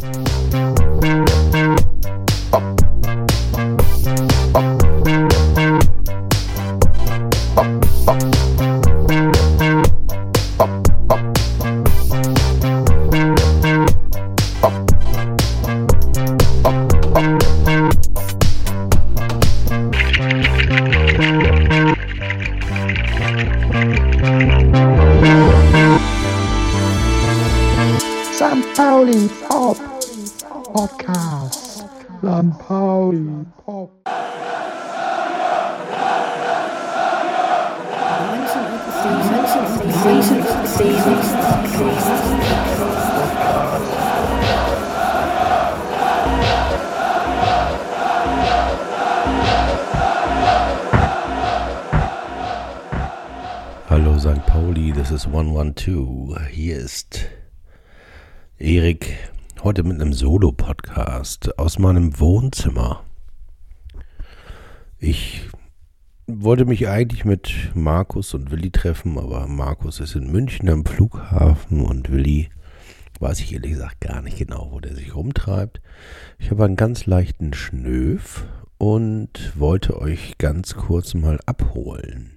St. Pauli, this is 112. Hier ist Erik, heute mit einem Solo-Podcast aus meinem Wohnzimmer. Ich wollte mich eigentlich mit Markus und Willi treffen, aber Markus ist in München am Flughafen und Willi weiß ich ehrlich gesagt gar nicht genau, wo der sich rumtreibt. Ich habe einen ganz leichten Schnöf und wollte euch ganz kurz mal abholen.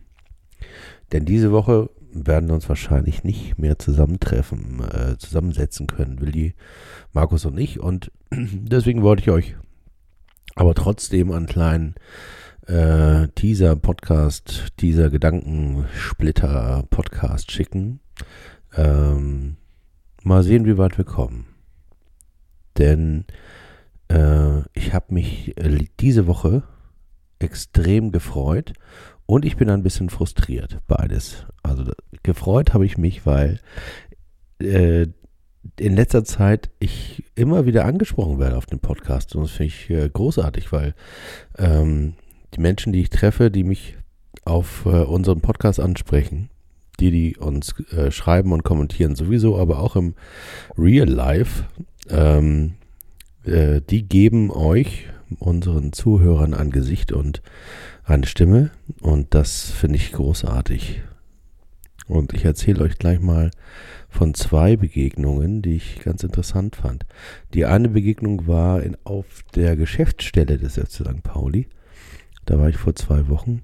Denn diese Woche werden uns wahrscheinlich nicht mehr zusammentreffen, äh, zusammensetzen können, Willi, Markus und ich. Und deswegen wollte ich euch aber trotzdem einen kleinen äh, Teaser-Podcast, Teaser Gedankensplitter-Podcast schicken. Ähm, mal sehen, wie weit wir kommen. Denn äh, ich habe mich äh, diese Woche extrem gefreut und ich bin ein bisschen frustriert, beides. Also gefreut habe ich mich, weil äh, in letzter Zeit ich immer wieder angesprochen werde auf dem Podcast. Und das finde ich äh, großartig, weil ähm, die Menschen, die ich treffe, die mich auf äh, unseren Podcast ansprechen, die, die uns äh, schreiben und kommentieren, sowieso, aber auch im Real Life, ähm, äh, die geben euch, unseren Zuhörern, ein Gesicht und eine Stimme. Und das finde ich großartig. Und ich erzähle euch gleich mal von zwei Begegnungen, die ich ganz interessant fand. Die eine Begegnung war in, auf der Geschäftsstelle des FC St. Pauli. Da war ich vor zwei Wochen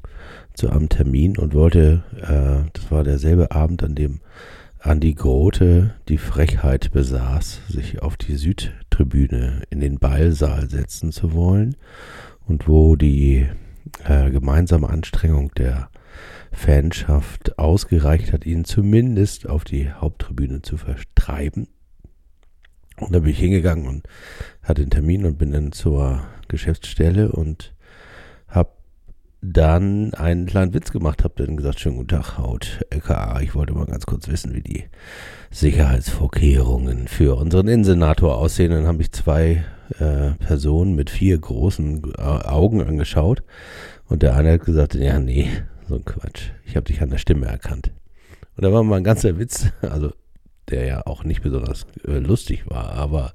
zu einem Termin und wollte, äh, das war derselbe Abend, an dem Andi Grote die Frechheit besaß, sich auf die Südtribüne in den Ballsaal setzen zu wollen und wo die äh, gemeinsame Anstrengung der Fanschaft ausgereicht hat, ihn zumindest auf die Haupttribüne zu vertreiben. Und da bin ich hingegangen und hatte den Termin und bin dann zur Geschäftsstelle und habe dann einen kleinen Witz gemacht, habe dann gesagt, schönen guten Tag, Haut LKA. Ich wollte mal ganz kurz wissen, wie die Sicherheitsvorkehrungen für unseren Innensenator aussehen. Dann habe ich zwei äh, Personen mit vier großen äh, Augen angeschaut und der eine hat gesagt, ja, nee, so ein Quatsch. Ich habe dich an der Stimme erkannt. Und da war mal ein ganzer Witz, also der ja auch nicht besonders äh, lustig war, aber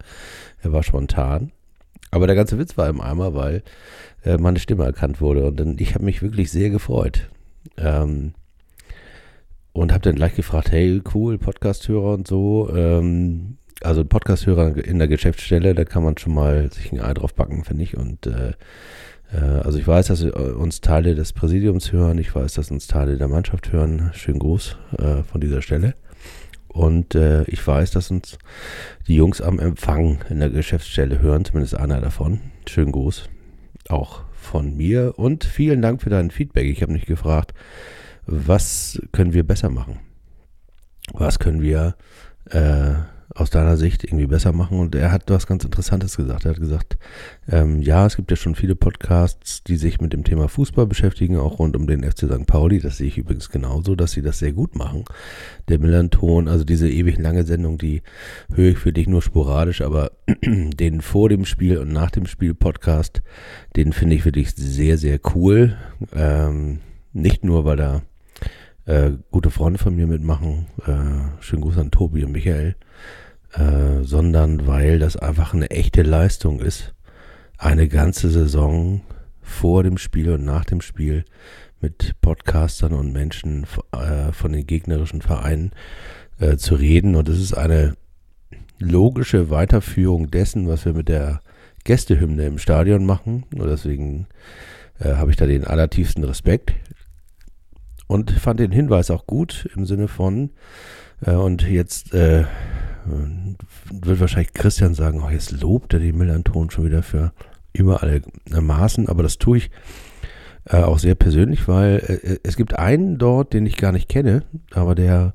er war spontan. Aber der ganze Witz war im Eimer, weil äh, meine Stimme erkannt wurde. Und dann, ich habe mich wirklich sehr gefreut. Ähm, und habe dann gleich gefragt, hey, cool, Podcasthörer und so. Ähm, also Podcasthörer in der Geschäftsstelle, da kann man schon mal sich ein Ei drauf backen, finde ich. Und äh, äh, also ich weiß, dass uns Teile des Präsidiums hören, ich weiß, dass uns Teile der Mannschaft hören. Schönen Gruß äh, von dieser Stelle. Und äh, ich weiß, dass uns die Jungs am Empfang in der Geschäftsstelle hören, zumindest einer davon. Schönen Gruß auch von mir und vielen Dank für dein Feedback. Ich habe mich gefragt, was können wir besser machen? Was können wir äh, aus deiner Sicht irgendwie besser machen? Und er hat was ganz Interessantes gesagt. Er hat gesagt, ähm, ja, es gibt ja schon viele Podcasts, die sich mit dem Thema Fußball beschäftigen, auch rund um den FC St. Pauli. Das sehe ich übrigens genauso, dass sie das sehr gut machen. Der Millanton, also diese ewig lange Sendung, die höre ich für dich nur sporadisch, aber den vor dem Spiel und nach dem Spiel Podcast, den finde ich wirklich sehr, sehr cool. Ähm, nicht nur, weil da äh, gute Freunde von mir mitmachen. Äh, schönen Gruß an Tobi und Michael. Äh, sondern weil das einfach eine echte Leistung ist, eine ganze Saison vor dem Spiel und nach dem Spiel mit Podcastern und Menschen äh, von den gegnerischen Vereinen äh, zu reden. Und es ist eine logische Weiterführung dessen, was wir mit der Gästehymne im Stadion machen. Und deswegen äh, habe ich da den allertiefsten Respekt und fand den Hinweis auch gut im Sinne von, äh, und jetzt äh, wird wahrscheinlich Christian sagen, oh, jetzt lobt er den Millanton schon wieder für über alle Maßen, aber das tue ich äh, auch sehr persönlich, weil äh, es gibt einen dort, den ich gar nicht kenne, aber der,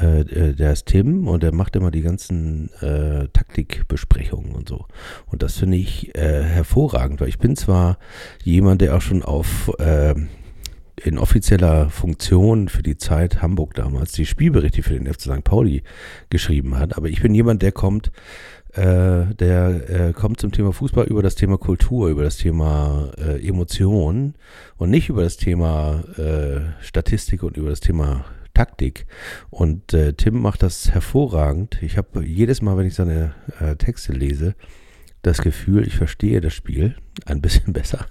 äh, äh, der ist Tim und der macht immer die ganzen äh, Taktikbesprechungen und so. Und das finde ich äh, hervorragend, weil ich bin zwar jemand, der auch schon auf äh, in offizieller Funktion für die Zeit Hamburg damals die Spielberichte für den FC St. Pauli geschrieben hat. Aber ich bin jemand, der kommt, äh, der äh, kommt zum Thema Fußball über das Thema Kultur, über das Thema äh, Emotion und nicht über das Thema äh, Statistik und über das Thema Taktik. Und äh, Tim macht das hervorragend. Ich habe jedes Mal, wenn ich seine äh, Texte lese, das Gefühl, ich verstehe das Spiel ein bisschen besser.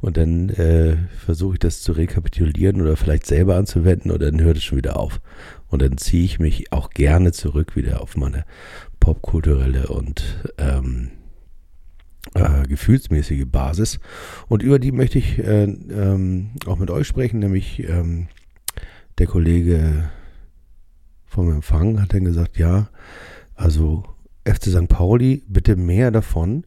Und dann äh, versuche ich das zu rekapitulieren oder vielleicht selber anzuwenden und dann hört es schon wieder auf. Und dann ziehe ich mich auch gerne zurück wieder auf meine popkulturelle und ähm, äh, gefühlsmäßige Basis. Und über die möchte ich äh, ähm, auch mit euch sprechen, nämlich ähm, der Kollege vom Empfang hat dann gesagt, ja, also FC St. Pauli, bitte mehr davon.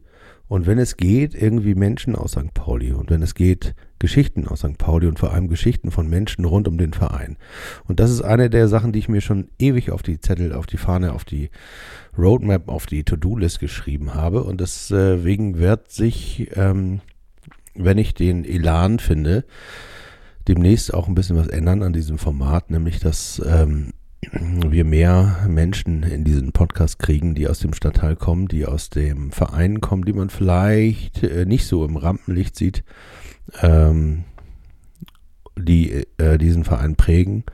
Und wenn es geht, irgendwie Menschen aus St. Pauli. Und wenn es geht, Geschichten aus St. Pauli und vor allem Geschichten von Menschen rund um den Verein. Und das ist eine der Sachen, die ich mir schon ewig auf die Zettel, auf die Fahne, auf die Roadmap, auf die To-Do-List geschrieben habe. Und deswegen wird sich, ähm, wenn ich den Elan finde, demnächst auch ein bisschen was ändern an diesem Format, nämlich dass ähm, wir mehr Menschen in diesen Podcast kriegen, die aus dem Stadtteil kommen, die aus dem Verein kommen, die man vielleicht äh, nicht so im Rampenlicht sieht, ähm, die äh, diesen Verein prägen.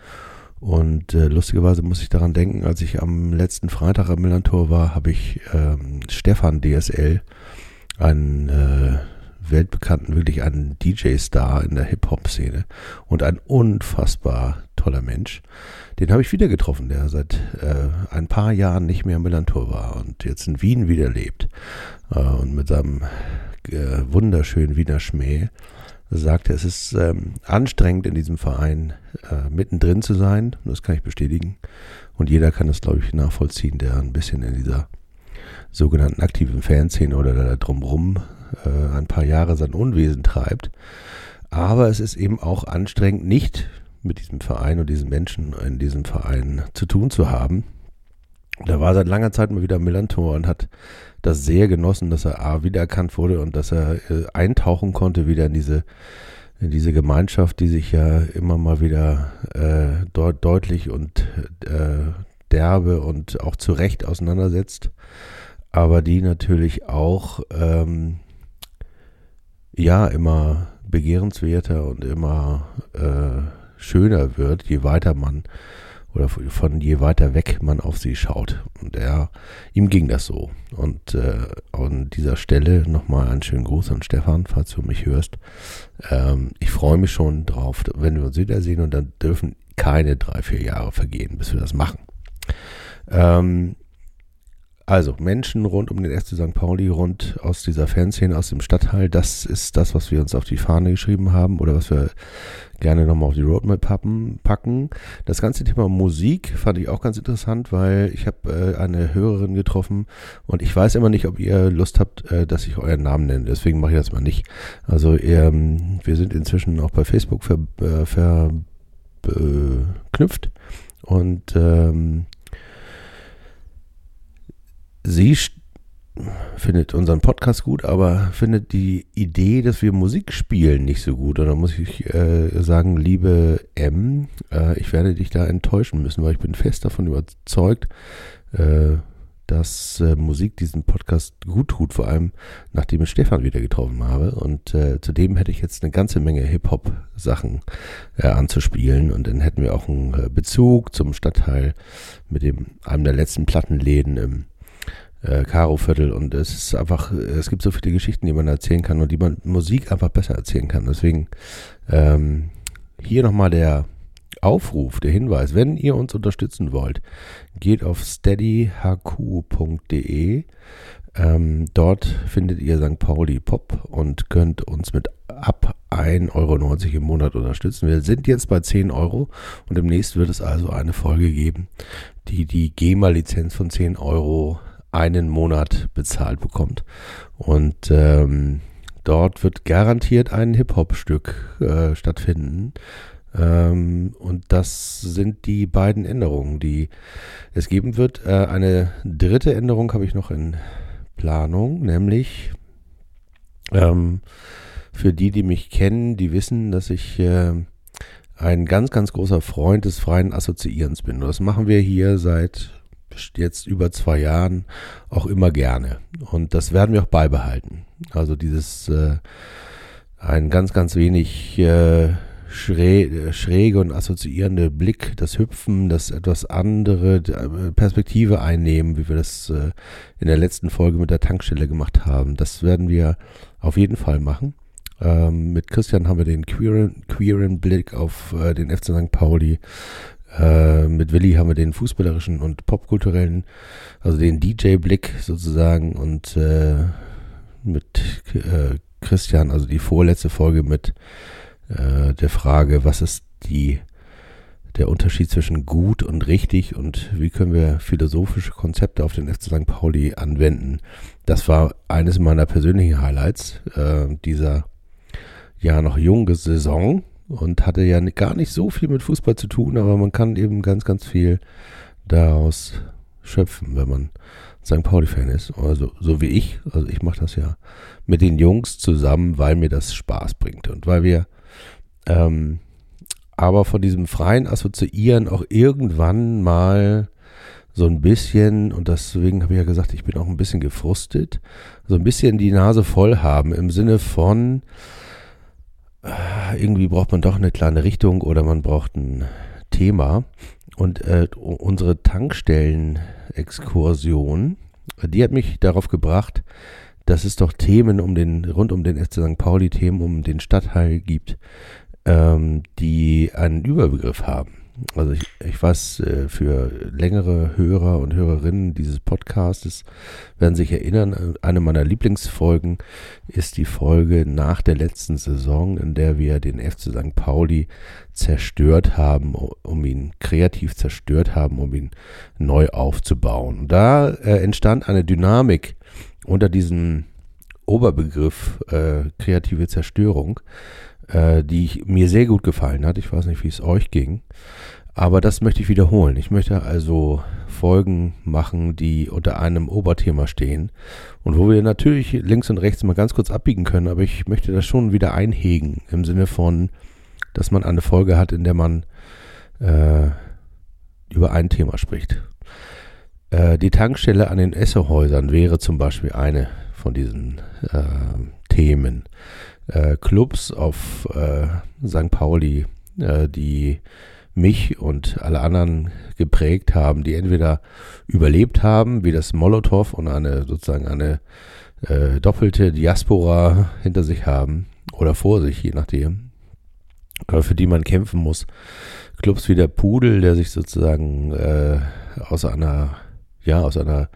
Und äh, lustigerweise muss ich daran denken, als ich am letzten Freitag am Millantor war, habe ich ähm, Stefan DSL, einen äh, weltbekannten, wirklich einen DJ-Star in der Hip-Hop-Szene und ein unfassbar toller Mensch. Den habe ich wieder getroffen, der seit äh, ein paar Jahren nicht mehr im Millantor war und jetzt in Wien wieder lebt. Äh, und mit seinem äh, wunderschönen Wiener Schmäh sagte, es ist ähm, anstrengend in diesem Verein äh, mittendrin zu sein. Das kann ich bestätigen. Und jeder kann das, glaube ich, nachvollziehen, der ein bisschen in dieser sogenannten aktiven Fanszene oder da drumrum äh, ein paar Jahre sein Unwesen treibt. Aber es ist eben auch anstrengend, nicht mit diesem Verein und diesen Menschen in diesem Verein zu tun zu haben. Da war seit langer Zeit mal wieder Millantor und hat das sehr genossen, dass er A wiedererkannt wurde und dass er äh, eintauchen konnte wieder in diese in diese Gemeinschaft, die sich ja immer mal wieder äh, dort deutlich und äh, derbe und auch zu Recht auseinandersetzt, aber die natürlich auch ähm, ja immer begehrenswerter und immer äh, schöner wird, je weiter man oder von je weiter weg man auf sie schaut. Und er, ihm ging das so. Und äh, an dieser Stelle nochmal einen schönen Gruß an Stefan, falls du mich hörst. Ähm, ich freue mich schon drauf, wenn wir uns wiedersehen und dann dürfen keine drei, vier Jahre vergehen, bis wir das machen. Ähm, also Menschen rund um den FC St. Pauli, rund aus dieser Fanszene, aus dem Stadtteil, das ist das, was wir uns auf die Fahne geschrieben haben oder was wir gerne nochmal auf die Roadmap packen. Das ganze Thema Musik fand ich auch ganz interessant, weil ich habe äh, eine Hörerin getroffen und ich weiß immer nicht, ob ihr Lust habt, äh, dass ich euren Namen nenne. Deswegen mache ich das mal nicht. Also ähm, wir sind inzwischen auch bei Facebook verknüpft ver, äh, und ähm, sie findet unseren Podcast gut, aber findet die Idee, dass wir Musik spielen, nicht so gut. Und da muss ich äh, sagen, liebe M, äh, ich werde dich da enttäuschen müssen, weil ich bin fest davon überzeugt, äh, dass äh, Musik diesen Podcast gut tut, vor allem nachdem ich Stefan wieder getroffen habe. Und äh, zudem hätte ich jetzt eine ganze Menge Hip-Hop-Sachen äh, anzuspielen. Und dann hätten wir auch einen Bezug zum Stadtteil mit dem einem der letzten Plattenläden im äh, Karo-Viertel und es ist einfach, es gibt so viele Geschichten, die man erzählen kann und die man Musik einfach besser erzählen kann. Deswegen ähm, hier nochmal der Aufruf, der Hinweis, wenn ihr uns unterstützen wollt, geht auf steadyhq.de. Ähm, dort findet ihr St. Pauli Pop und könnt uns mit ab 1,90 Euro im Monat unterstützen. Wir sind jetzt bei 10 Euro und demnächst wird es also eine Folge geben, die die GEMA-Lizenz von 10 Euro einen Monat bezahlt bekommt. Und ähm, dort wird garantiert ein Hip-Hop-Stück äh, stattfinden. Ähm, und das sind die beiden Änderungen, die es geben wird. Äh, eine dritte Änderung habe ich noch in Planung, nämlich ähm, für die, die mich kennen, die wissen, dass ich äh, ein ganz, ganz großer Freund des freien Assoziierens bin. Das machen wir hier seit jetzt über zwei Jahren auch immer gerne. Und das werden wir auch beibehalten. Also dieses äh, ein ganz, ganz wenig äh, schrä schräge und assoziierende Blick, das Hüpfen, das etwas andere äh, Perspektive einnehmen, wie wir das äh, in der letzten Folge mit der Tankstelle gemacht haben. Das werden wir auf jeden Fall machen. Ähm, mit Christian haben wir den queeren, queeren Blick auf äh, den FC St. Pauli. Äh, mit Willi haben wir den fußballerischen und popkulturellen, also den DJ-Blick sozusagen und äh, mit äh, Christian, also die vorletzte Folge mit äh, der Frage, was ist die, der Unterschied zwischen gut und richtig und wie können wir philosophische Konzepte auf den FC St. Pauli anwenden. Das war eines meiner persönlichen Highlights äh, dieser ja noch junge Saison und hatte ja gar nicht so viel mit Fußball zu tun, aber man kann eben ganz, ganz viel daraus schöpfen, wenn man St. Pauli-Fan ist. Also so wie ich. Also ich mache das ja mit den Jungs zusammen, weil mir das Spaß bringt und weil wir ähm, aber von diesem freien Assoziieren auch irgendwann mal so ein bisschen, und deswegen habe ich ja gesagt, ich bin auch ein bisschen gefrustet, so ein bisschen die Nase voll haben im Sinne von, irgendwie braucht man doch eine kleine Richtung oder man braucht ein Thema. Und äh, unsere Tankstellen-Exkursion, die hat mich darauf gebracht, dass es doch Themen um den, rund um den FC St. Pauli, Themen um den Stadtteil gibt, ähm, die einen Überbegriff haben. Also ich, ich weiß, äh, für längere Hörer und Hörerinnen dieses Podcastes werden sich erinnern, eine meiner Lieblingsfolgen ist die Folge nach der letzten Saison, in der wir den FC St. Pauli zerstört haben, um ihn kreativ zerstört haben, um ihn neu aufzubauen. Da äh, entstand eine Dynamik unter diesem Oberbegriff äh, kreative Zerstörung, äh, die ich, mir sehr gut gefallen hat. Ich weiß nicht, wie es euch ging. Aber das möchte ich wiederholen. Ich möchte also Folgen machen, die unter einem Oberthema stehen und wo wir natürlich links und rechts mal ganz kurz abbiegen können, aber ich möchte das schon wieder einhegen im Sinne von, dass man eine Folge hat, in der man äh, über ein Thema spricht. Äh, die Tankstelle an den Essehäusern wäre zum Beispiel eine von diesen äh, Themen äh, Clubs auf äh, St. Pauli, äh, die mich und alle anderen geprägt haben, die entweder überlebt haben, wie das Molotow und eine sozusagen eine äh, doppelte Diaspora hinter sich haben oder vor sich, je nachdem, äh, für die man kämpfen muss. Clubs wie der Pudel, der sich sozusagen äh, aus einer ja aus einer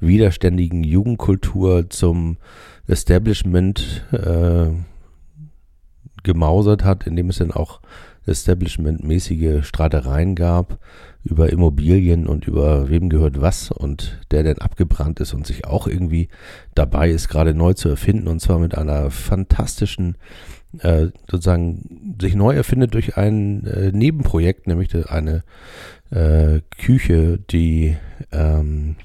widerständigen Jugendkultur zum Establishment äh, gemausert hat, indem es dann auch Establishment-mäßige Streitereien gab über Immobilien und über wem gehört was und der dann abgebrannt ist und sich auch irgendwie dabei ist, gerade neu zu erfinden und zwar mit einer fantastischen, äh, sozusagen sich neu erfindet durch ein äh, Nebenprojekt, nämlich eine äh, Küche, die ähm,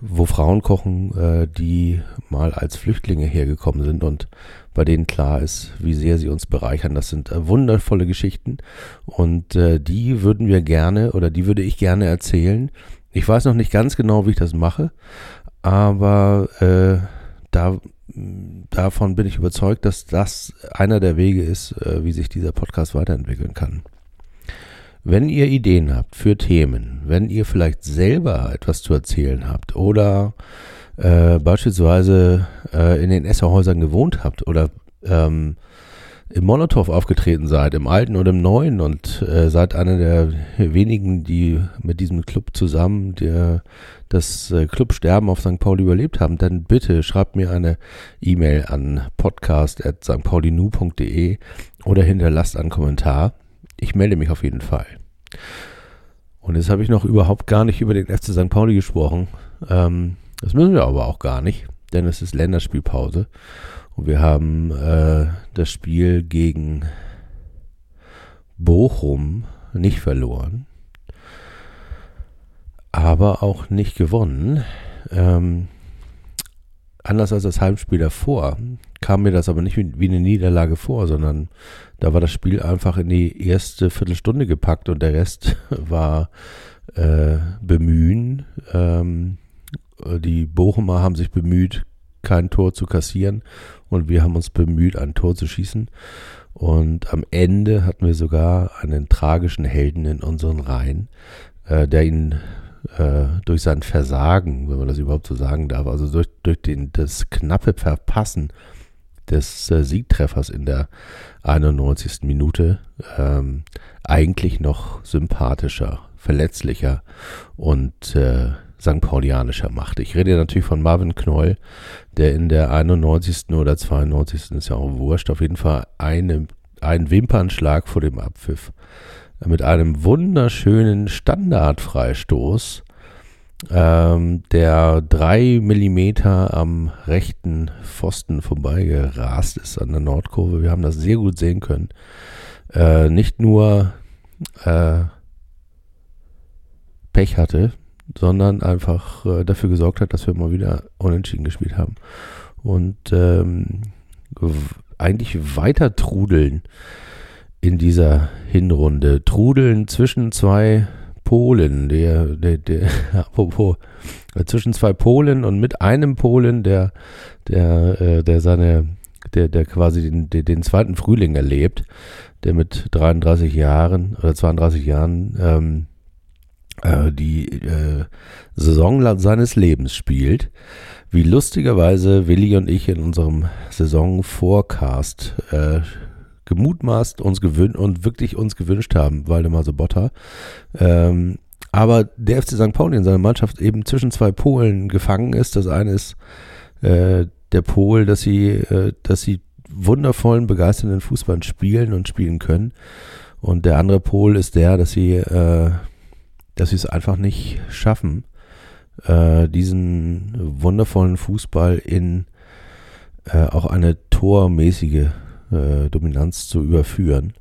wo Frauen kochen, äh, die mal als Flüchtlinge hergekommen sind und bei denen klar ist, wie sehr sie uns bereichern. Das sind äh, wundervolle Geschichten und äh, die würden wir gerne oder die würde ich gerne erzählen. Ich weiß noch nicht ganz genau, wie ich das mache, aber äh, da, davon bin ich überzeugt, dass das einer der Wege ist, äh, wie sich dieser Podcast weiterentwickeln kann. Wenn ihr Ideen habt für Themen, wenn ihr vielleicht selber etwas zu erzählen habt oder äh, beispielsweise äh, in den Esserhäusern gewohnt habt oder ähm, im Molotow aufgetreten seid, im alten oder im neuen und äh, seid einer der wenigen, die mit diesem Club zusammen der, das äh, Clubsterben auf St. Pauli überlebt haben, dann bitte schreibt mir eine E-Mail an podcast.stpaulinu.de oder hinterlasst einen Kommentar. Ich melde mich auf jeden Fall. Und jetzt habe ich noch überhaupt gar nicht über den FC St. Pauli gesprochen. Ähm, das müssen wir aber auch gar nicht, denn es ist Länderspielpause. Und wir haben äh, das Spiel gegen Bochum nicht verloren, aber auch nicht gewonnen. Ähm, anders als das Heimspiel davor kam mir das aber nicht wie eine Niederlage vor, sondern da war das Spiel einfach in die erste Viertelstunde gepackt und der Rest war äh, Bemühen. Ähm, die Bochumer haben sich bemüht, kein Tor zu kassieren und wir haben uns bemüht, ein Tor zu schießen. Und am Ende hatten wir sogar einen tragischen Helden in unseren Reihen, äh, der ihn äh, durch sein Versagen, wenn man das überhaupt so sagen darf, also durch, durch den, das knappe Verpassen des äh, Siegtreffers in der 91. Minute ähm, eigentlich noch sympathischer, verletzlicher und äh, St. Paulianischer macht. Ich rede natürlich von Marvin Knoll, der in der 91. oder 92. ist ja auch wurscht, auf jeden Fall eine, einen Wimpernschlag vor dem Abpfiff mit einem wunderschönen Standardfreistoß, ähm, der drei Millimeter am rechten Pfosten vorbeigerast ist an der Nordkurve. Wir haben das sehr gut sehen können. Äh, nicht nur äh, Pech hatte, sondern einfach äh, dafür gesorgt hat, dass wir mal wieder unentschieden gespielt haben. Und ähm, eigentlich weiter trudeln in dieser Hinrunde. Trudeln zwischen zwei Polen, der, der, der, apropos, äh, zwischen zwei Polen und mit einem Polen, der, der, äh, der seine, der, der quasi den, den zweiten Frühling erlebt, der mit 33 Jahren oder 32 Jahren ähm, äh, die äh, Saison seines Lebens spielt, wie lustigerweise Willi und ich in unserem Saison-Forecast äh, gemutmaßt uns gewünscht und wirklich uns gewünscht haben, Waldemar Sobotta. Ähm, aber der FC St. Pauli in seiner Mannschaft eben zwischen zwei Polen gefangen ist. Das eine ist äh, der Pol, dass sie, äh, dass sie wundervollen, begeisternden Fußball spielen und spielen können. Und der andere Pol ist der, dass sie äh, dass sie es einfach nicht schaffen, äh, diesen wundervollen Fußball in äh, auch eine tormäßige äh, Dominanz zu überführen.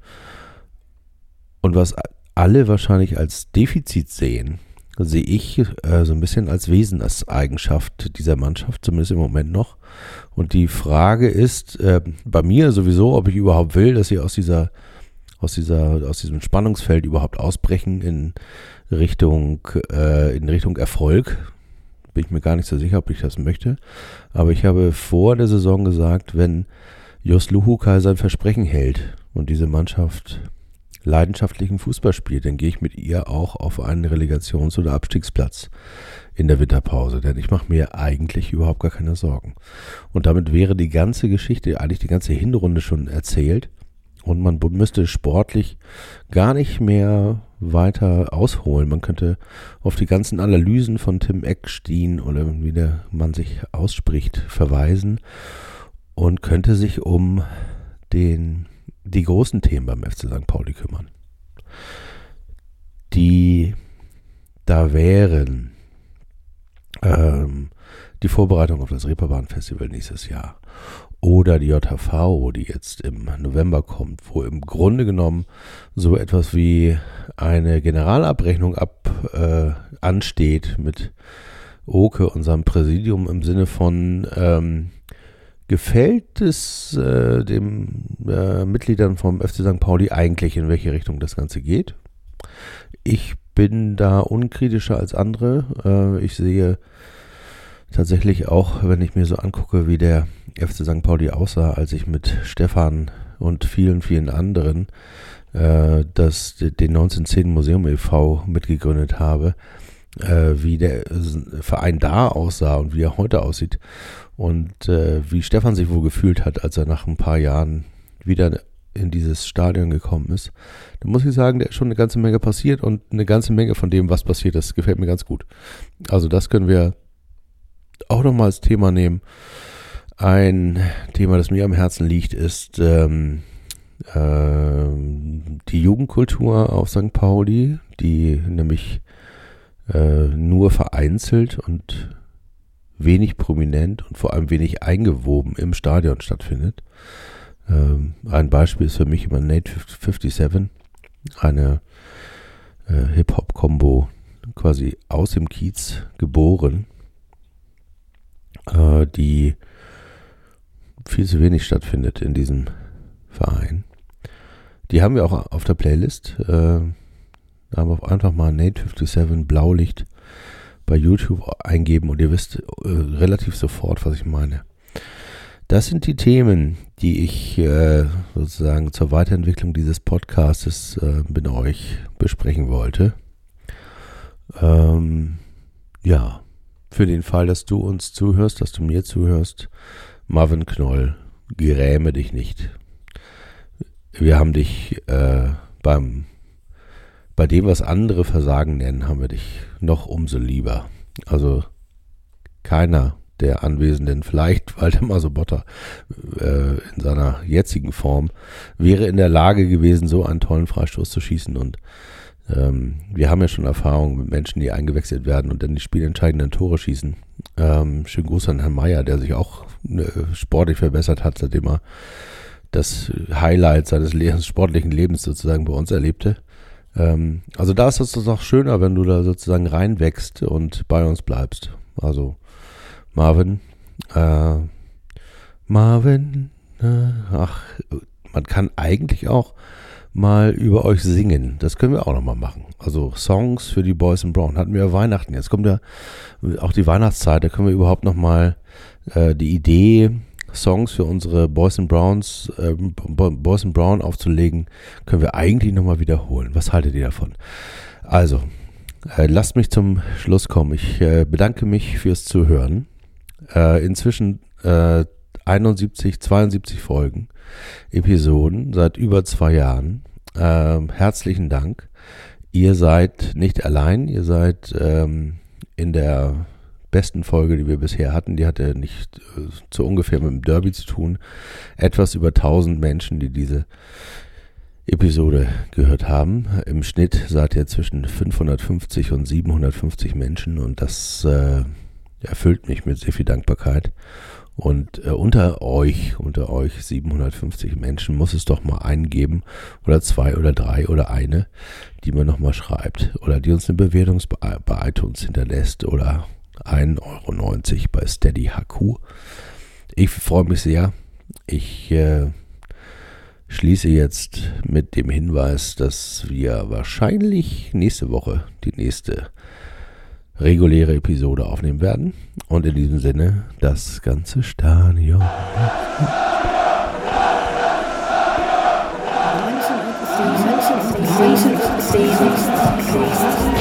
Und was alle wahrscheinlich als Defizit sehen, sehe ich äh, so ein bisschen als Wesenseigenschaft dieser Mannschaft, zumindest im Moment noch. Und die Frage ist äh, bei mir sowieso, ob ich überhaupt will, dass sie aus dieser aus dieser aus diesem Spannungsfeld überhaupt ausbrechen in Richtung, äh, in Richtung Erfolg. Bin ich mir gar nicht so sicher, ob ich das möchte. Aber ich habe vor der Saison gesagt, wenn Jos Luhukai sein Versprechen hält und diese Mannschaft leidenschaftlichen Fußball spielt, dann gehe ich mit ihr auch auf einen Relegations- oder Abstiegsplatz in der Winterpause, denn ich mache mir eigentlich überhaupt gar keine Sorgen. Und damit wäre die ganze Geschichte, eigentlich die ganze Hinrunde schon erzählt und man müsste sportlich gar nicht mehr weiter ausholen. Man könnte auf die ganzen Analysen von Tim Eckstein oder wie der Mann sich ausspricht, verweisen und könnte sich um den, die großen Themen beim FC St. Pauli kümmern. Die da wären ähm, die Vorbereitung auf das Reeperbahn-Festival nächstes Jahr oder die JHV, die jetzt im November kommt, wo im Grunde genommen so etwas wie eine Generalabrechnung ab äh, ansteht mit Oke, unserem Präsidium, im Sinne von ähm, gefällt es äh, den äh, Mitgliedern vom FC St. Pauli eigentlich, in welche Richtung das Ganze geht? Ich bin da unkritischer als andere. Äh, ich sehe tatsächlich auch, wenn ich mir so angucke, wie der FC St. Pauli aussah, als ich mit Stefan und vielen, vielen anderen äh, das, den 1910 Museum e.V. mitgegründet habe, äh, wie der Verein da aussah und wie er heute aussieht und äh, wie Stefan sich wohl gefühlt hat, als er nach ein paar Jahren wieder in dieses Stadion gekommen ist, dann muss ich sagen, da ist schon eine ganze Menge passiert und eine ganze Menge von dem, was passiert ist, gefällt mir ganz gut. Also das können wir auch nochmal als Thema nehmen. Ein Thema, das mir am Herzen liegt, ist ähm, ähm, die Jugendkultur auf St. Pauli, die nämlich äh, nur vereinzelt und wenig prominent und vor allem wenig eingewoben im Stadion stattfindet. Ähm, ein Beispiel ist für mich immer Nate 57, eine äh, Hip-Hop-Kombo quasi aus dem Kiez geboren, äh, die viel zu wenig stattfindet in diesem Verein. Die haben wir auch auf der Playlist. Äh, da haben wir einfach mal Nate 57 Blaulicht bei YouTube eingeben und ihr wisst relativ sofort, was ich meine. Das sind die Themen, die ich äh, sozusagen zur Weiterentwicklung dieses Podcastes äh, mit euch besprechen wollte. Ähm, ja, für den Fall, dass du uns zuhörst, dass du mir zuhörst, Marvin Knoll, gräme dich nicht. Wir haben dich äh, beim bei dem, was andere Versagen nennen, haben wir dich noch umso lieber. Also keiner der Anwesenden, vielleicht Waldemar Sobotta äh, in seiner jetzigen Form, wäre in der Lage gewesen, so einen tollen Freistoß zu schießen. Und ähm, wir haben ja schon Erfahrung mit Menschen, die eingewechselt werden und dann die spielentscheidenden Tore schießen. Ähm, schönen Gruß an Herrn Meier, der sich auch äh, sportlich verbessert hat, seitdem er das Highlight seines Lebens, sportlichen Lebens sozusagen bei uns erlebte. Ähm, also da ist es doch schöner, wenn du da sozusagen reinwächst und bei uns bleibst. Also Marvin, äh, Marvin, äh, ach, man kann eigentlich auch mal über euch singen. Das können wir auch nochmal machen. Also Songs für die Boys in Brown. Hatten wir ja Weihnachten. Jetzt kommt ja auch die Weihnachtszeit. Da können wir überhaupt nochmal äh, die Idee Songs für unsere Boys and Browns, äh, Boys and Brown aufzulegen, können wir eigentlich nochmal wiederholen. Was haltet ihr davon? Also, äh, lasst mich zum Schluss kommen. Ich äh, bedanke mich fürs Zuhören. Äh, inzwischen 71, äh, 72 Folgen, Episoden seit über zwei Jahren. Ähm, herzlichen Dank. Ihr seid nicht allein, ihr seid ähm, in der besten Folge, die wir bisher hatten. Die hatte nicht äh, so ungefähr mit dem Derby zu tun. Etwas über 1000 Menschen, die diese Episode gehört haben. Im Schnitt seid ihr zwischen 550 und 750 Menschen und das äh, erfüllt mich mit sehr viel Dankbarkeit. Und äh, unter euch, unter euch 750 Menschen muss es doch mal einen geben oder zwei oder drei oder eine, die mir nochmal schreibt oder die uns eine Bewertung bei iTunes hinterlässt oder 1,90 Euro bei Steady HQ. Ich freue mich sehr. Ich äh, schließe jetzt mit dem Hinweis, dass wir wahrscheinlich nächste Woche die nächste reguläre Episode aufnehmen werden. Und in diesem Sinne das ganze Stadion. Pauli